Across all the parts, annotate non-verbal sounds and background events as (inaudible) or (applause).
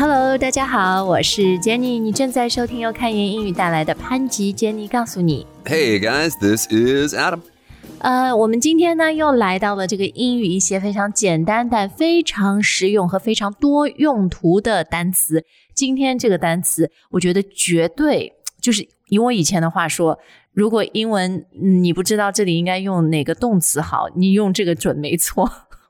Hello，大家好，我是 Jenny，你正在收听由开言英语带来的潘吉 Jenny 告诉你。Hey guys, this is Adam. 呃，我们今天呢又来到了这个英语一些非常简单但非常实用和非常多用途的单词。今天这个单词，我觉得绝对就是以我以前的话说，如果英文嗯你不知道这里应该用哪个动词好，你用这个准没错，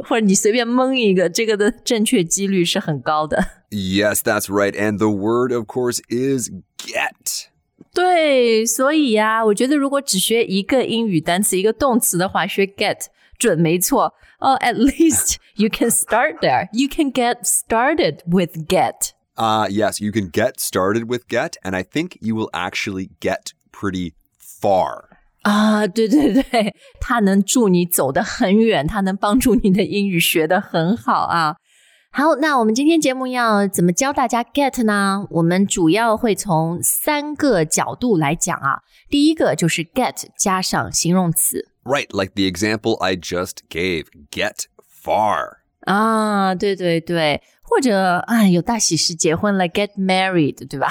或者你随便蒙一个，这个的正确几率是很高的。 Yes, that's (laughs) right. And the word, of course, is get. 对，所以呀、我觉得如果只学一个英语单词、一个动词的话，学 get 准没错。哦、a t (laughs) least you can start there. You can get started with get. Uh, yes, you can get started with get, and I think you will actually get pretty far. 啊，对对对，它能助你走得很远，它能帮助你的英语学得很好啊。好，那我们今天节目要怎么教大家 get 呢？我们主要会从三个角度来讲啊。第一个就是 get 加上形容词。Right, like the example I just gave get far. 啊，对对对，或者啊，有大喜事结婚了，get married，对吧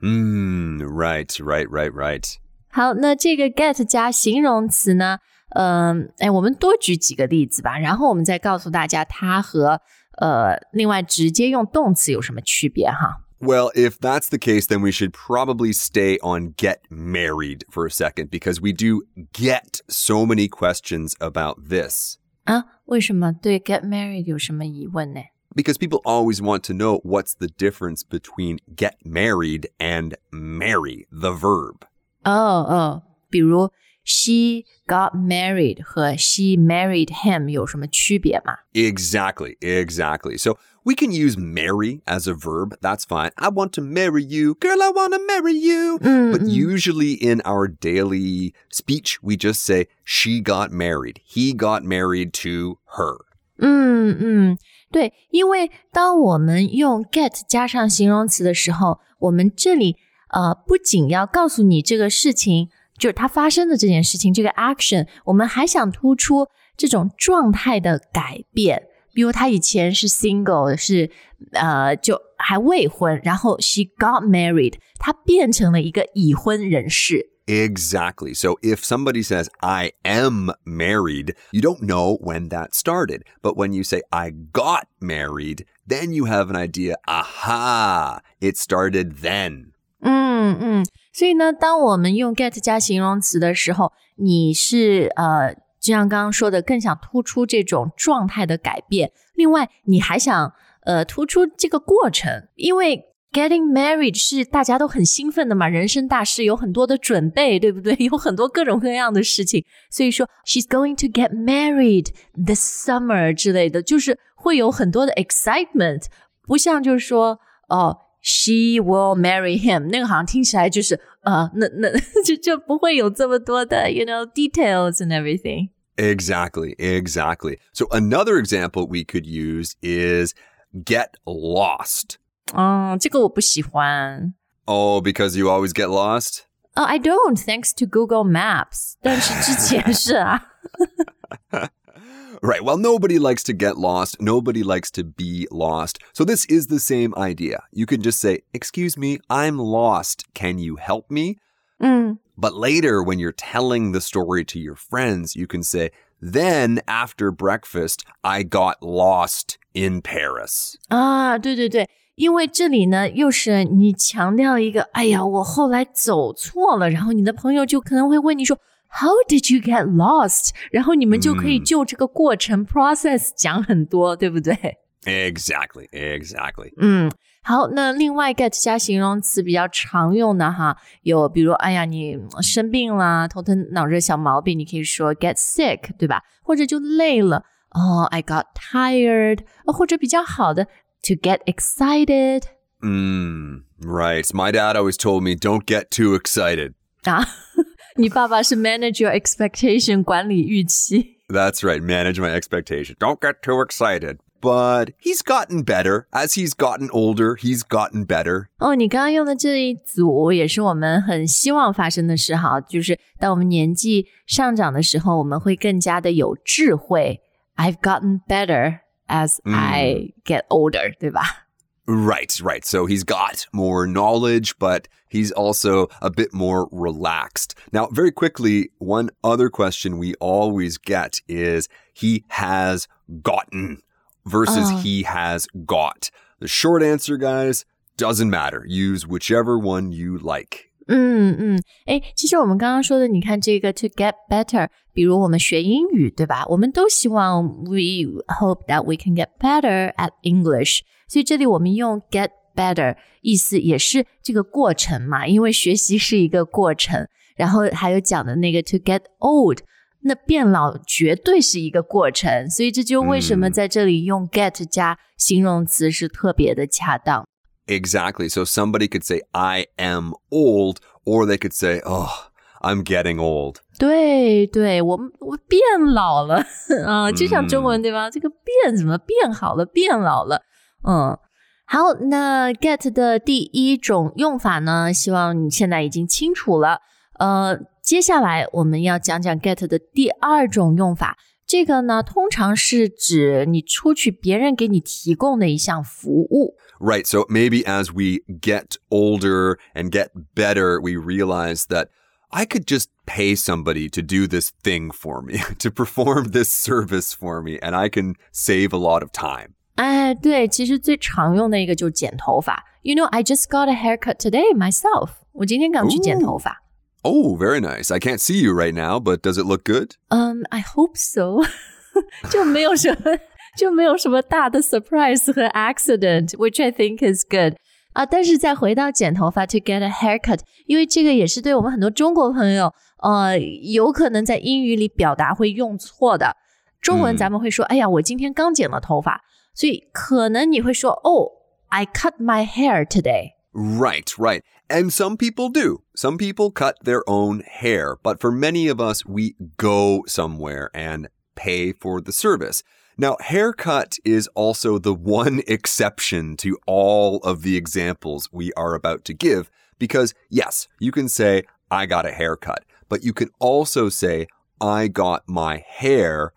？Hmm, right, right, right, right. 好，那这个 get 加形容词呢？嗯、哎，我们多举几个例子吧，然后我们再告诉大家它和呃另外直接用动词有什么区别哈。 Well, if that's the case, then we should probably stay on get married for a second because we do get so many questions about this. 啊，为什么对 get married 有什么疑问呢？ Because people always want to know what's the difference between get married and marry, the verb. 哦哦，比如 she got married 和 she married him 有什么区别吗？ Exactly, exactly. So we can use marry as a verb. That's fine. I want to marry you. Girl, I want to marry you. But usually in our daily speech, we just say she got married. He got married to her. 嗯嗯，对，因为当我们用 get 加上形容词的时候，我们这里 呃不仅要告诉你这个事情，就是它发生的这件事情，这个 action，我们还想突出这种状态的改变。比如他以前是 single，是呃就还未婚，然后 she got married，他变成了一个已婚人士。 Exactly. So if somebody says, I am married, you don't know when that started. But when you say, I got married, then you have an idea, aha, it started then. 嗯嗯，所以呢，当我们用 get 加形容词的时候，你是呃，就像刚刚说的，更想突出这种状态的改变。另外，你还想呃突出这个过程，因为 getting married 是大家都很兴奋的嘛，人生大事有很多的准备，对不对？(laughs) 有很多各种各样的事情，所以说 she's going to get married this summer 之类的，就是会有很多的 excitement，不像就是说哦。She will marry him，那个好像听起来就是呃，那那就就不会有这么多的，you know details and everything。 Exactly, exactly. So another example we could use is get lost. 嗯，这个我不喜欢。 Oh, because you always get lost? 哦、i don't thanks to Google Maps，但是之前是啊。 (laughs) Right. Well, nobody likes to get lost. Nobody likes to be lost. So this is the same idea. You can just say, Excuse me, I'm lost. Can you help me? 嗯 But later, when you're telling the story to your friends, you can say, Then after breakfast, I got lost in Paris. 啊，对对对，因为这里呢又是你强调一个，哎呀，我后来走错了，然后你的朋友就可能会问你说。 How did you get lost？然后你们就可以就这个过程、process 讲很多，对不对？ Exactly, exactly. 嗯，好，那另外 get 加形容词比较常用的哈，有比如哎呀你生病啦，头疼脑热小毛病，你可以说 get sick，对吧？或者就累了，哦，I got tired，或者比较好的 to get excited Mm, right. My dad always told me, don't get too excited. (laughs) 啊， 你爸爸是 manage your expectation 管理预期。 That's right. Manage my expectation. Don't get too excited. But he's gotten better. As he's gotten older, he's gotten better. 哦，你刚刚用的这一组也是我们很希望发生的事哈，就是当我们年纪上涨的时候，我们会更加的有智慧。I've gotten better as I get older，、对吧？ Right, right. So he's got more knowledge, but he's also a bit more relaxed. Now, very quickly, one other question we always get is he has gotten versus Oh. he has got. The short answer, guys, doesn't matter. Use whichever one you like. 嗯嗯，哎，其实我们刚刚说的，你看这个 to get better，比如我们学英语，对吧？我们都希望 we hope that we can get better at English，所以这里我们用 get better，意思也是这个过程嘛，因为学习是一个过程。然后还有讲的那个 to get old，那变老绝对是一个过程，所以这就为什么嗯在这里用 get 加形容词是特别的恰当。Exactly. So somebody could say, I am old, or they could say, oh, I'm getting old. 对对，我们我变老了啊，就像中文对吧？这个变怎么变好了，变老了，嗯。好，那 get 的第一种用法呢，希望你现在已经清楚了。呃，接下来我们要讲讲 get 的第二种用法。这个呢，通常是指你出去别人给你提供的一项服务。 Right. So maybe as we get older and get better, we realize that I could just pay somebody to do this thing for me, (laughs) to perform this service for me, and I can save a lot of time. 哎，对，其实最常用的一个就是剪头发。You know, I just got a haircut today myself。我今天刚去剪头发。 Oh, very nice. I can't see you right now, but does it look good? 嗯、i hope so (laughs) 。就没有什么， 就没有什么大的 surprise 和 accident，which I think is good。啊，但是再回到剪头发 to get a haircut，因为这个也是对我们很多中国朋友，呃，有可能在英语里表达会用错的。中文嗯咱们会说，哎呀，我今天刚剪了头发，所以可能你会说，哦，I cut my hair today。 Right, right. And some people do. Some people cut their own hair, but for many of us, we go somewhere and pay for the service. Now, haircut is also the one (laughs) exception to all of the examples we are about to give, because yes, you can say, I got a haircut, but you can also say, I got my hair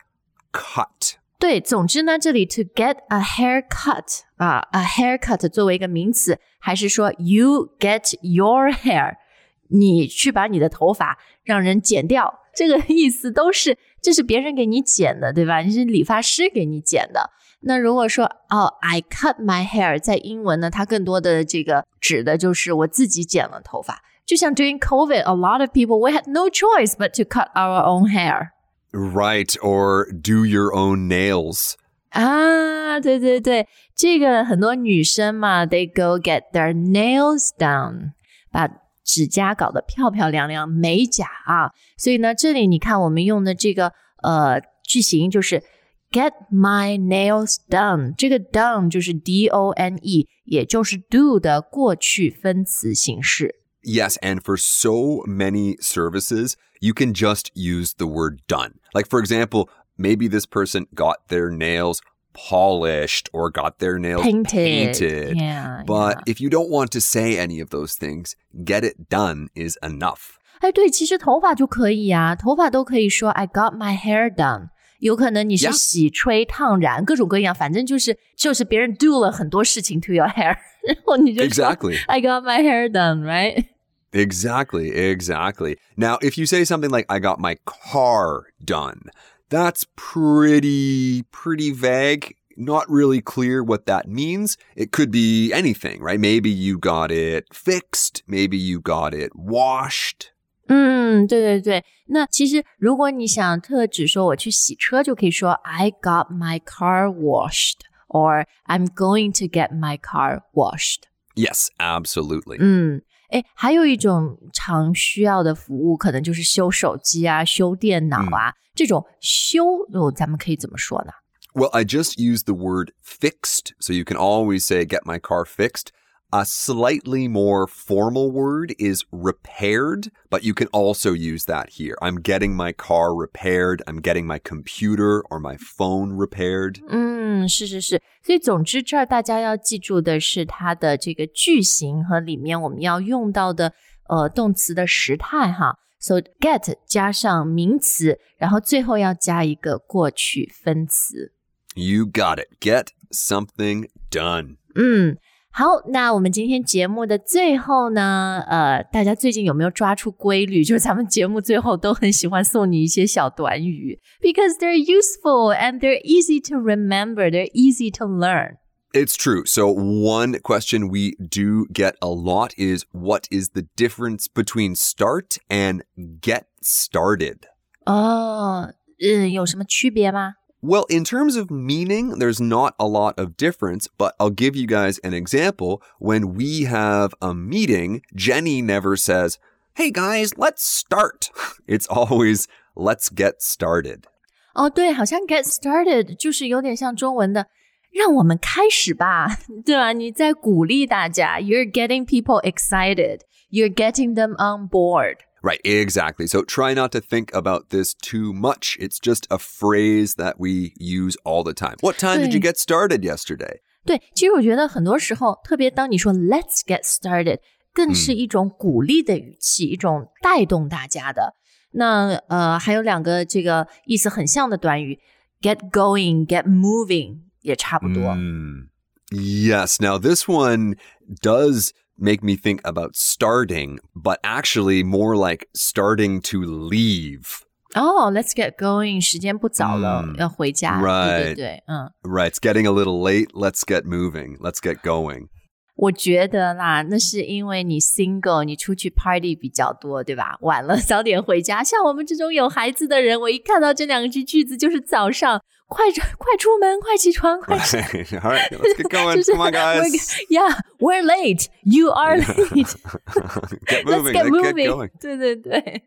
cut. 对，总之呢，这里 to get a haircut 啊，a haircut 作为一个名词，还是说 you get your hair， 你去把你的头发让人剪掉，这个意思都是这是别人给你剪的，对吧？你是理发师给你剪的。那如果说哦，I cut (laughs) my hair，在英文呢，它更多的这个指的就是我自己剪了头发。就像 during COVID，a lot of people we had no choice but to cut our own hair。 Right, or do your own nails. 啊，对对对，这个很多女生嘛，they go get their nails done，把 指甲搞得漂漂亮亮，美甲啊。所以呢，这里你看我们用的这个呃句型就是 get my nails done，这个 done 就是 d o n e，也就是 do 的过去分词形式。 Yes, and for so many services, you can just use the word done. Like, for example, maybe this person got their nails polished or got their nails Painted. painted. Yeah, But yeah. if you don't want to say any of those things, get it done is enough. 哎，对，其实头发就可以呀、头发都可以说 I got my hair done。有可能你是 Yeah. 洗、吹、烫染，各种各样，反正就是就是别人 do 了很多事情 to your hair，然后你就(laughs) 说 Exactly. I got my hair done, right？ Exactly, exactly. Now, if you say something like, I got my car done, that's pretty, pretty vague. Not really clear what that means. It could be anything, right? Maybe you got it fixed. Maybe you got it washed. 嗯，对对对。那其实如果你想特指说我去洗车，就可以说 I got my car washed or I'm going to get my car washed。 Yes, absolutely. 嗯， 哎，还有一种常需要的服务，可能就是修手机啊、修电脑啊、这种修哦，咱们可以怎么说呢？Well, I just used the word fixed, so you can always say, get my car fixed. A slightly more formal word is repaired, but you can also use that here. I'm getting my car repaired. I'm getting my computer or my phone repaired. 嗯，是是是，所以总之这儿大家要记住的是它的这个句型和里面我们要用到的呃动词的时态哈。So get 加上名词，然后最后要加一个过去分词。 You got it. Get something done. 嗯， 好，那我们今天节目的最后呢，呃，大家最近有没有抓出规律？就是咱们节目最后都很喜欢送你一些小短语，because (laughs) they're useful and they're easy to remember, they're easy to learn. It's true. So, one question we do get a lot is what is the difference between start and get started? 哦，嗯，有什么区别吗 ？well, in terms of meaning, there's not a lot of difference, but I'll give you guys an example. When we have a meeting, Jenny never says, Hey guys, let's start. (laughs) It's always, let's get started. 哦，对，好像 get started 就是有点像中文的“让我们开始吧”，对吧？你在鼓励大家，you're getting people excited, you're getting them on board. Right, exactly. So try not to think about this too much. It's just a phrase that we use all the time. What time did you get started yesterday? 对，其实我觉得很多时候，特别当你说 "Let's get started"，更是一种鼓励的语气，一种带动大家的。那呃，还有两个这个意思很像的短语，get going、get moving 也差不多。Mm. Yes. Now this one does make me think about starting, but actually more like starting to leave. Oh, let's get going. 时间不早了，要回家。Right. 对对对，嗯。Right. It's getting a little late. Let's get moving. Let's get going. 我觉得啦，那是因为你 single，你出去 party 比较多，对吧？晚了早点回家。像我们这种有孩子的人，我一看到这两句句子，就是早上快快出门，快起床，快起。All right, let's get going. Come on, guys. Yeah, we're late. You are late. get moving. Let's get moving. Get. 对对对。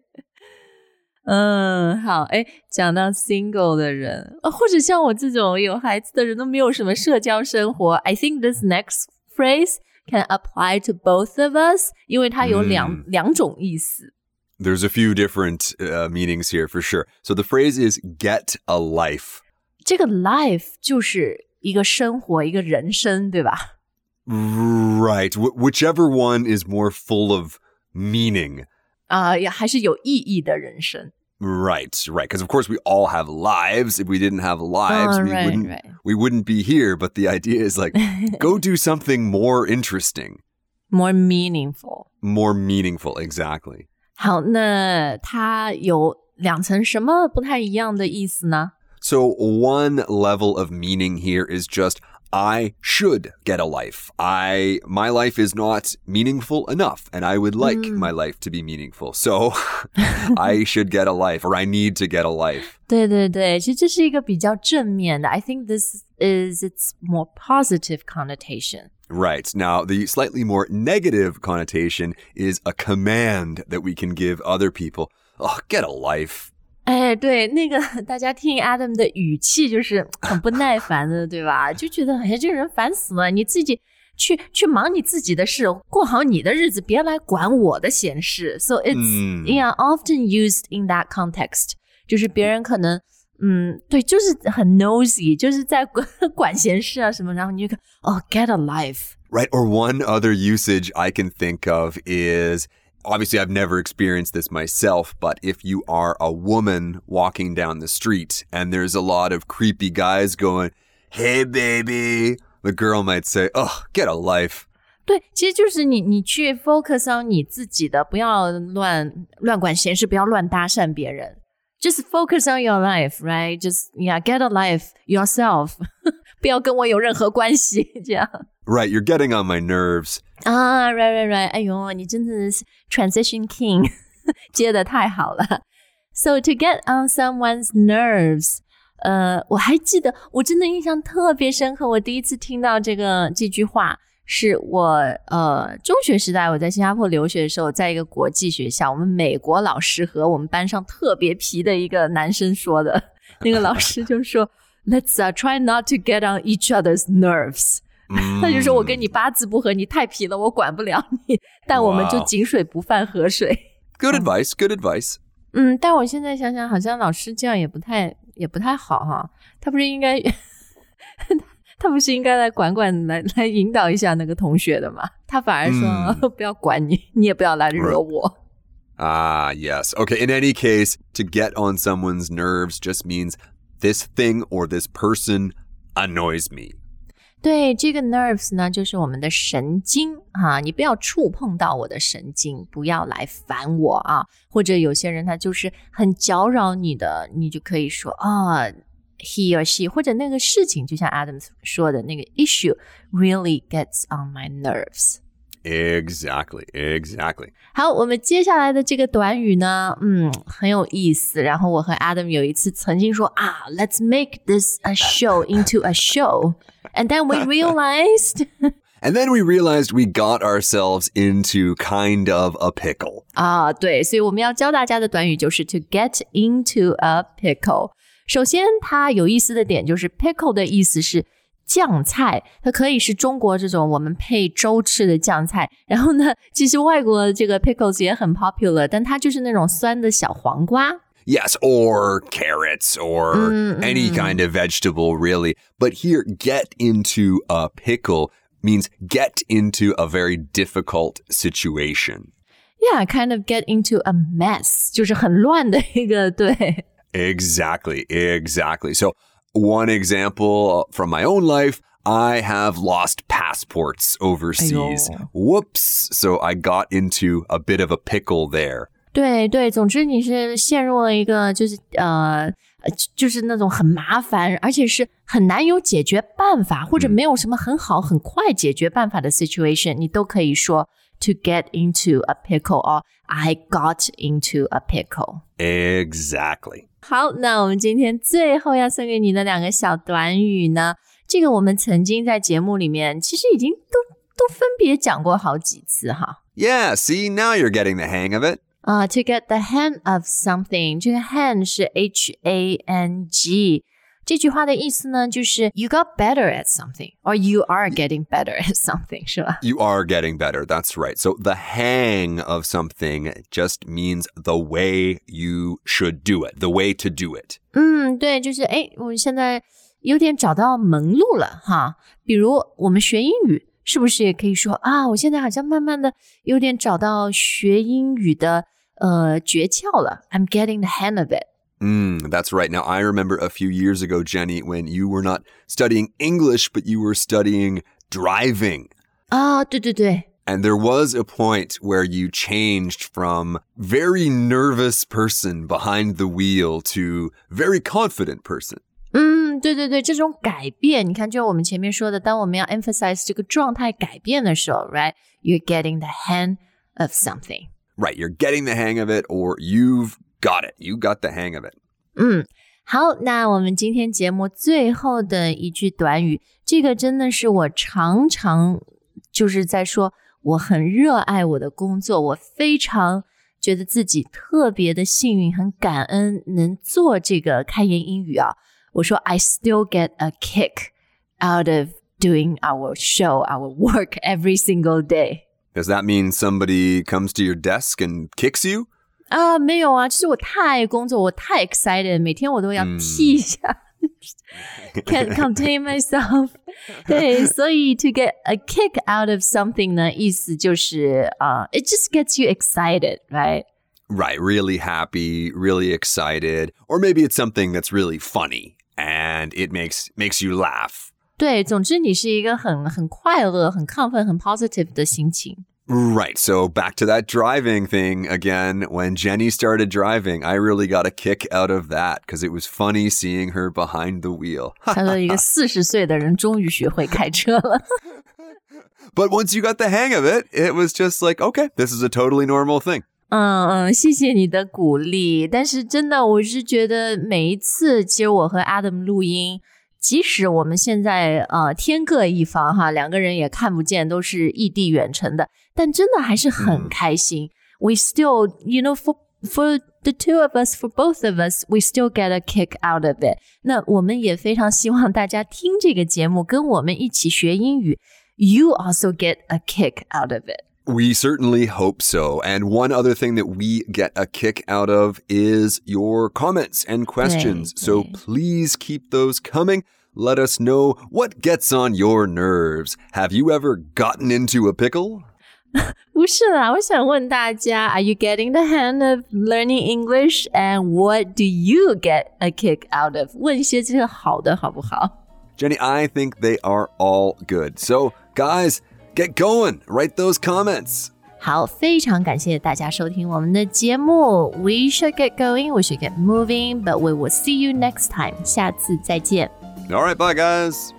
嗯，好，哎，讲到 single 的人，或者像我这种有孩子的人，都没有什么社交生活。I think this next phrase can apply to both of us，因为它有两、嗯、两种意思。There's a few different uh, meanings here for sure. So the phrase is get a life. 这个 life 就是一个生活，一个人生，对吧？Right. Wh whichever one is more full of meaning. 啊、uh,，还是有意义的人生。 Right, right. Because of course we all have lives. If we didn't have lives, oh, we right, wouldn't right. we wouldn't be here. But the idea is like (laughs) go do something more interesting. More meaningful. More meaningful, exactly. 好，那它有两层什么不太一样的意思呢？ So one level of meaning here is just I should get a life. I my life is not meaningful enough and I would like Mm. my life to be meaningful. So (laughs) I should (laughs) get a life or I need to get a life. 对对对，其实这是一个比较正面的。I think this is its more positive connotation. Right. Now, the slightly more negative connotation is a command that we can give other people. Oh, get a life. 哎，对，那个 (laughs) 大家听 Adam 的语气就是 (laughs) 很不耐烦的，对吧？就觉得哎，这个人烦死了，你自己去去忙你自己的事，过好你的日子，别来管我的闲事。So it's、嗯 yeah often used in that context，就是别人可能嗯，对，就是很 nosy，就是在管 (laughs) 管闲事啊什么，然后你就看哦，get a life。Right. Or one other usage I can think of is obviously I've never experienced this myself, but if you are a woman walking down the street and there's a lot of creepy guys going, Hey, baby, the girl might say, Oh, get a life. 对，其实就是你，你去 focus on 你自己的，不要乱乱管闲事，不要乱搭讪别人。Just focus on your life, right? Just yeah, get a life yourself. (laughs) 不要跟我有任何关系，这样 Right. You're getting on my nerves. 啊、right, right, right. 哎呦，你真的是 transition king，接的太好了。So (laughs) to get on someone's nerves，呃，我还记得，我真的印象特别深刻。我第一次听到这个这句话，是我呃中学时代我在新加坡留学的时候，在一个国际学校，我们美国老师和我们班上特别皮的一个男生说的。那个老师就说：“Let's、uh, (laughs) try not to get on each other's nerves。” 他就说：“我跟你八字不合，你太皮了，我管不了你。但我们就井水不犯河水。Good advice. Good advice. 嗯，但我现在想想，好像老师这样也不太也不太好哈。他不是应该，他不是应该来管管，来来引导一下那个同学的吗？他反而说、不要管你，你也不要来惹我。Ah, yes. Okay. In any case, to get on someone's nerves just means this thing or this person annoys me. 对，这个 nerves 呢，就是我们的神经哈、啊，你不要触碰到我的神经，不要来烦我啊。或者有些人他就是很搅扰你的，你就可以说啊。He or she，或者那个事情，就像 Adams 说的那个 issue really gets on my nerves。Exactly, exactly. 好，我们接下来的这个短语呢，嗯，很有意思。然后我和 Adam 有一次曾经说啊，Let's make this a show into a show, and then we (laughs) realized. (laughs) And then we realized we got ourselves into kind of a pickle. 啊，对，所以我们要教大家的短语就是 to get into a pickle。首先，它有意思的点就是 pickle 的意思是 酱菜，它可以是中国这种我们配粥吃的酱菜。然后呢，其实外国这个 (laughs) pickles 也很 popular，但它就是那种酸的小黄瓜。 Yes, or carrots or any kind of vegetable, really. But here, get into a pickle means get into a very difficult situation. Yeah, kind of get into a mess，就是很乱的一个对。 Exactly, exactly. So, one example from my own life I have lost passports overseas. Ayo. Whoops. So, I got into a bit of a pickle there. 对对，总之你是陷入了一个就是呃，呃就是那种很麻烦，而且是很难有解决办法，或者没有什么很好很快解决办法的 situation，你都可以说 to get into a pickle or I got into a pickle。 Exactly. 好，那我们今天最后要送给你的两个小短语呢，这个我们曾经在节目里面其实已经都都分别讲过好几次哈。 Yeah, see, now you're getting the hang of it. 啊、t o get the hang of something，这个 hang 是 H A N G。 这句话的意思呢，就是 you got better at something, or you are getting better at something，是吧？ You are getting better. That's right. So the hang of something just means the way you should do it, the way to do it. 嗯，对，就是哎，我现在有点找到门路了哈。比如我们学英语，是不是也可以说啊？我现在好像慢慢的有点找到学英语的呃诀窍了。I'm getting the hang of it。 Mm, that's right. Now, I remember a few years ago, Jenny, when you were not studying English, but you were studying driving. 啊，对对对， And there was a point where you changed from very nervous person behind the wheel to very confident person. 嗯，对对对，这种改变，你看，就我们前面说的，当我们要 emphasize 这个状态改变的时候，right，you're getting the hang of something。 Right. You're getting the hang of it, or you've got it. You got the hang of it. 嗯，好，那我们今天节目最后的一句短语，这个真的是我常常就是在说，我很热爱我的工作，我非常觉得自己特别的幸运，很感恩能做这个开言英语啊。我说，I still get a kick out of doing our show, our work every single day。 Does that mean somebody comes to your desk and kicks you? 啊，没有啊，就是我太爱工作，我太 excited，每天我都要踢一下、(laughs) can't contain myself (laughs) 。对，所以 to get a kick out of something 呢，意思就是啊、i t just gets you excited，right？ Right, really happy, really excited, or maybe it's something that's really funny and it makes makes you laugh. 对，总之你是一个很很快乐、很亢奋、很 positive 的心情。 Right. So back to that driving thing again. When Jenny started driving, I really got a kick out of that because it was funny seeing her behind the wheel. (laughs) (laughs) 他说一个四十岁的人终于学会开车了。 But once you got the hang of it, it was just like, okay, this is a totally normal thing. 嗯嗯，谢谢你的鼓励。但是真的，我是觉得每一次，其实我和 Adam 录音， 即使我们现在呃天各一方哈，两个人也看不见，都是异地远程的，但真的还是很开心。We still, you know, for for the two of us, for both of us, we still get a kick out of it. 那我们也非常希望大家听这个节目，跟我们一起学英语。You also get a kick out of it. We certainly hope so. And one other thing that we get a kick out of is your comments and questions. So right. please keep those coming. Let us know what gets on your nerves. Have you ever gotten into a pickle? (laughs) 不是啦，我想问大家，Are you getting the hang of learning English? And what do you get a kick out of？问一些这个好的好不好？ Jenny, I think they are all good. So, guys, get going. Write those comments. 好，非常感谢大家收听我们的节目。We should get going, we should get moving, but we will see you next time. 下次再见。All right, bye, guys.